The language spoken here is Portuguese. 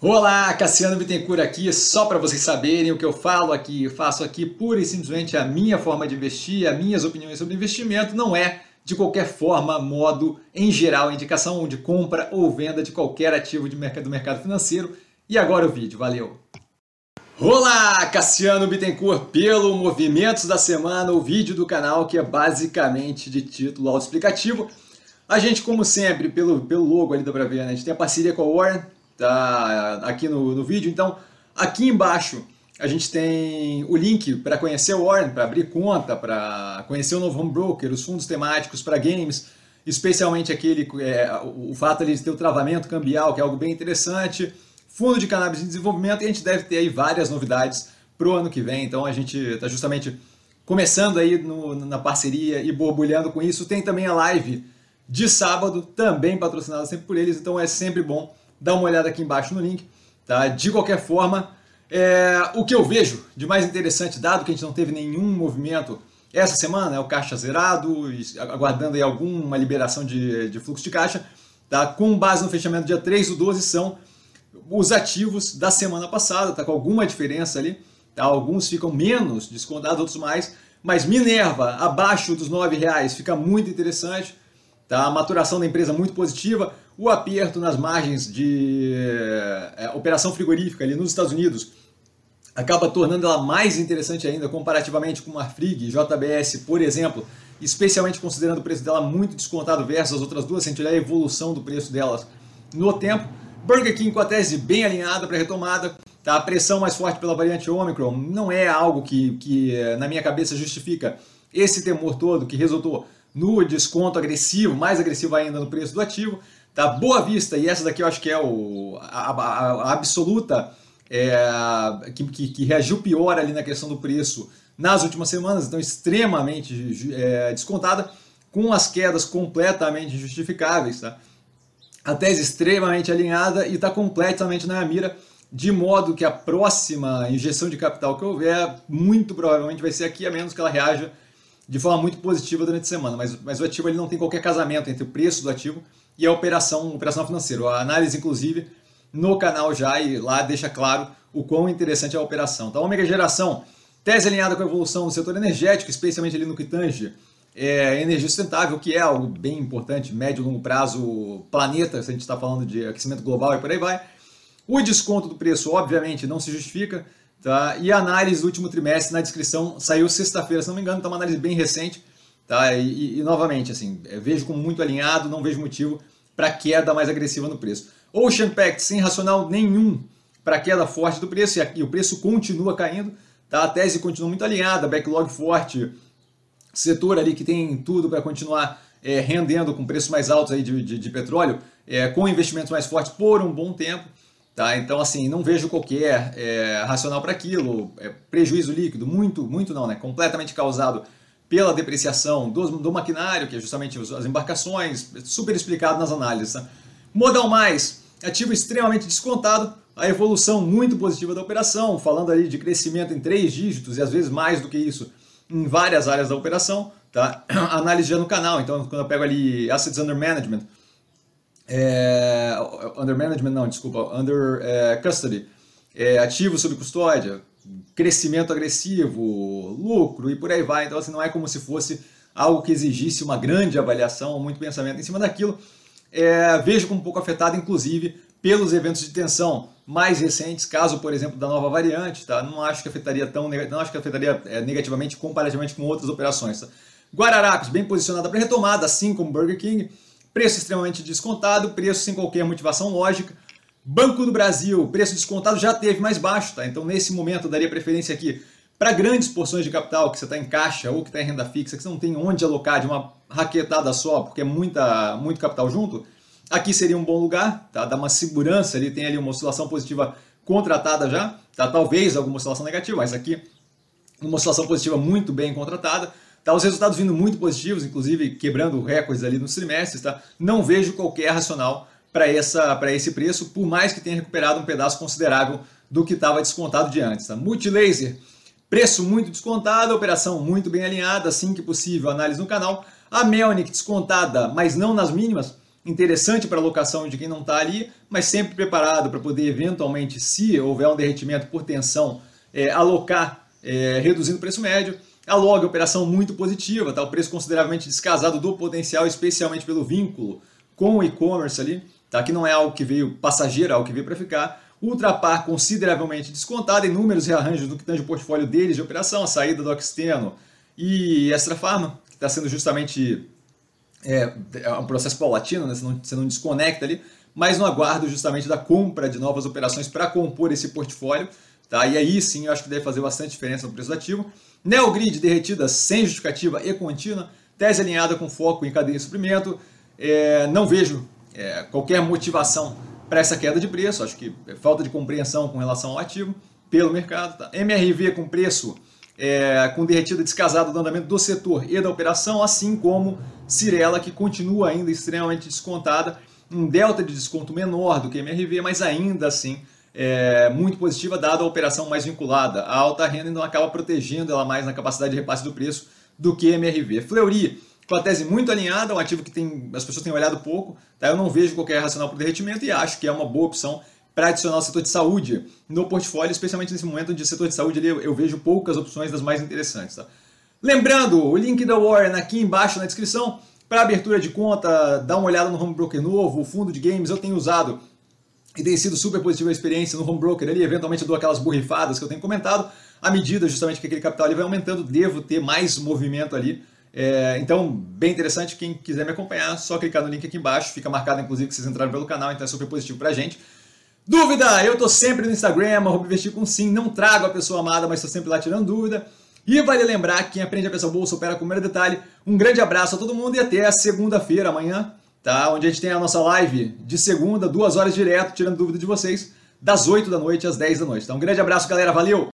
Olá, Cassiano Bittencourt aqui, só para vocês saberem o que eu falo aqui, eu faço aqui pura e simplesmente a minha forma de investir, as minhas opiniões sobre investimento, não é de qualquer forma, modo, em geral, indicação de compra ou venda de qualquer ativo de mercado, do mercado financeiro. E agora o vídeo, valeu! Olá, Cassiano Bittencourt, pelo Movimentos da Semana, o vídeo do canal que é basicamente de título autoexplicativo. A gente, como sempre, pelo, pelo logo ali dá pra ver, né? a gente tem a parceria com a Warren, tá aqui no, no vídeo. Então, aqui embaixo a gente tem o link para conhecer o Warren, para abrir conta, para conhecer o novo home broker, os fundos temáticos para games, especialmente aquele é, o fato de ter o travamento cambial, que é algo bem interessante, fundo de cannabis em desenvolvimento, e a gente deve ter aí várias novidades para o ano que vem. Então a gente está justamente começando aí no, na parceria e borbulhando com isso. Tem também a live de sábado, também patrocinada sempre por eles, então é sempre bom dá uma olhada aqui embaixo no link. Tá? De qualquer forma, é, o que eu vejo de mais interessante, dado que a gente não teve nenhum movimento essa semana, é o caixa zerado, aguardando aí alguma liberação de, de fluxo de caixa, tá? com base no fechamento dia 3 do 12, são os ativos da semana passada, tá? com alguma diferença ali. Tá? Alguns ficam menos descontados, outros mais, mas Minerva, abaixo dos R$ reais fica muito interessante. Tá? A maturação da empresa muito positiva o aperto nas margens de é, operação frigorífica ali nos Estados Unidos acaba tornando ela mais interessante ainda comparativamente com uma Frig JBS, por exemplo, especialmente considerando o preço dela muito descontado versus as outras duas, se a gente olhar a evolução do preço delas no tempo. Burger King com a tese bem alinhada para retomada, tá? a pressão mais forte pela variante Omicron não é algo que, que na minha cabeça justifica esse temor todo que resultou no desconto agressivo, mais agressivo ainda no preço do ativo da Boa Vista, e essa daqui eu acho que é o, a, a, a absoluta é, que, que, que, reagiu pior ali na questão do preço nas últimas semanas, então extremamente é, descontada, com as quedas completamente justificáveis. Tá? A tese extremamente alinhada e está completamente na mira, de modo que a próxima injeção de capital que houver, muito provavelmente vai ser aqui, a menos que ela reaja de forma muito positiva durante a semana. Mas, mas o ativo ele não tem qualquer casamento entre o preço do ativo e a operação, operação financeira. A análise, inclusive, no canal já e lá deixa claro o quão interessante é a operação. Então, Ômega Geração, tese alinhada com a evolução do setor energético, especialmente ali no que tange é, energia sustentável, que é algo bem importante, médio e longo prazo, planeta, se a gente está falando de aquecimento global e por aí vai. O desconto do preço, obviamente, não se justifica. Tá? E a análise do último trimestre na descrição saiu sexta-feira, se não me engano, está uma análise bem recente. Tá? E, e, e novamente, assim, vejo como muito alinhado, não vejo motivo para queda mais agressiva no preço. Ocean Pact sem racional nenhum para queda forte do preço e, o preço continua caindo. Tá? A tese continua muito alinhada, backlog forte, setor ali que tem tudo para continuar é, rendendo com preços mais altos aí de, de, de petróleo, é, com investimentos mais fortes por um bom tempo. Tá? Então, assim, não vejo qualquer é, racional para aquilo. É, prejuízo líquido, muito, muito não, né? Completamente causado pela depreciação do, do maquinário, que é justamente as embarcações, super explicado nas análises. Tá? Modal Mais, ativo extremamente descontado, a evolução muito positiva da operação, falando ali de crescimento em três dígitos e às vezes mais do que isso em várias áreas da operação. Tá? Análise já no canal, então quando eu pego ali Assets Under Management, é, Under Management não, desculpa, Under é, Custody, é, ativo sob custódia, crescimento agressivo, lucro e por aí vai. Então, assim, não é como se fosse algo que exigisse uma grande avaliação, muito pensamento em cima daquilo. É, vejo como um pouco afetado, inclusive, pelos eventos de tensão mais recentes, caso, por exemplo, da nova variante, tá? Não acho que afetaria tão não acho que afetaria é, negativamente comparativamente com outras operações. Tá? Bem posicionada para retomada, assim como Burger King, preço extremamente descontado, preço sem qualquer motivação lógica. Banco do Brasil, preço descontado já teve mais baixo, tá? Então nesse momento eu daria preferência aqui para grandes porções de capital que você está em caixa ou que está em renda fixa, que você não tem onde alocar de uma raquetada só, porque é muita, muito capital junto, aqui seria um bom lugar, tá? dá uma segurança, ele tem ali uma oscilação positiva contratada já, tá? talvez alguma oscilação negativa, mas aqui uma oscilação positiva muito bem contratada, tá? os resultados vindo muito positivos, inclusive quebrando recordes ali nos trimestres, tá? não vejo qualquer racional para esse preço, por mais que tenha recuperado um pedaço considerável do que estava descontado de antes. Tá? Multilaser, preço muito descontado, operação muito bem alinhada, assim que possível, análise no canal. A Melnick descontada, mas não nas mínimas, interessante para alocação de quem não está ali, mas sempre preparado para poder eventualmente, se houver um derretimento por tensão, é, alocar é, reduzindo o preço médio. A log, operação muito positiva, tá? o preço consideravelmente descasado do potencial, especialmente pelo vínculo com o e-commerce ali, tá? que não é algo que veio passageiro, é algo que veio para ficar. Ultrapar consideravelmente descontado, inúmeros rearranjos no que tange o portfólio deles de operação, a saída do Oxteno e Extra Pharma, que está sendo justamente é, é, um processo paulatino, né? você, não, você não desconecta ali, mas no aguardo justamente da compra de novas operações para compor esse portfólio. Tá? E aí sim eu acho que deve fazer bastante diferença no preço do ativo. Neogrid derretida sem justificativa e contínua, tese alinhada com foco em cadeia de suprimento. É, não vejo é, qualquer motivação para essa queda de preço, acho que é falta de compreensão com relação ao ativo pelo mercado. Tá? MRV com preço é, com derretida descasada do andamento do setor e da operação, assim como Cirela, que continua ainda extremamente descontada, um delta de desconto menor do que MRV, mas ainda assim é, muito positiva, dada a operação mais vinculada. A alta renda não acaba protegendo ela mais na capacidade de repasse do preço do que MRV. Fleury, com a tese muito alinhada, um ativo que tem, as pessoas têm olhado pouco, tá? eu não vejo qualquer racional para o derretimento e acho que é uma boa opção para adicionar o setor de saúde no portfólio, especialmente nesse momento onde o setor de saúde ali, eu vejo poucas opções das mais interessantes. Tá? Lembrando, o link da Warren aqui embaixo na descrição para abertura de conta, dá uma olhada no home broker novo, o fundo de games, eu tenho usado e tem sido super positiva a experiência no home broker ali, eventualmente eu dou aquelas borrifadas que eu tenho comentado, à medida justamente que aquele capital ali vai aumentando, devo ter mais movimento ali. É, então, bem interessante, quem quiser me acompanhar, só clicar no link aqui embaixo, fica marcado inclusive que vocês entraram pelo canal, então é super positivo pra gente. Dúvida? Eu tô sempre no Instagram, arroba investir com sim, não trago a pessoa amada, mas estou sempre lá tirando dúvida. E vale lembrar que quem aprende a pensar bolsa opera com o primeiro detalhe. Um grande abraço a todo mundo e até segunda-feira, amanhã, tá? Onde a gente tem a nossa live de segunda, duas horas direto, tirando dúvida de vocês, das 8 da noite às 10 da noite. Então, um grande abraço, galera. Valeu!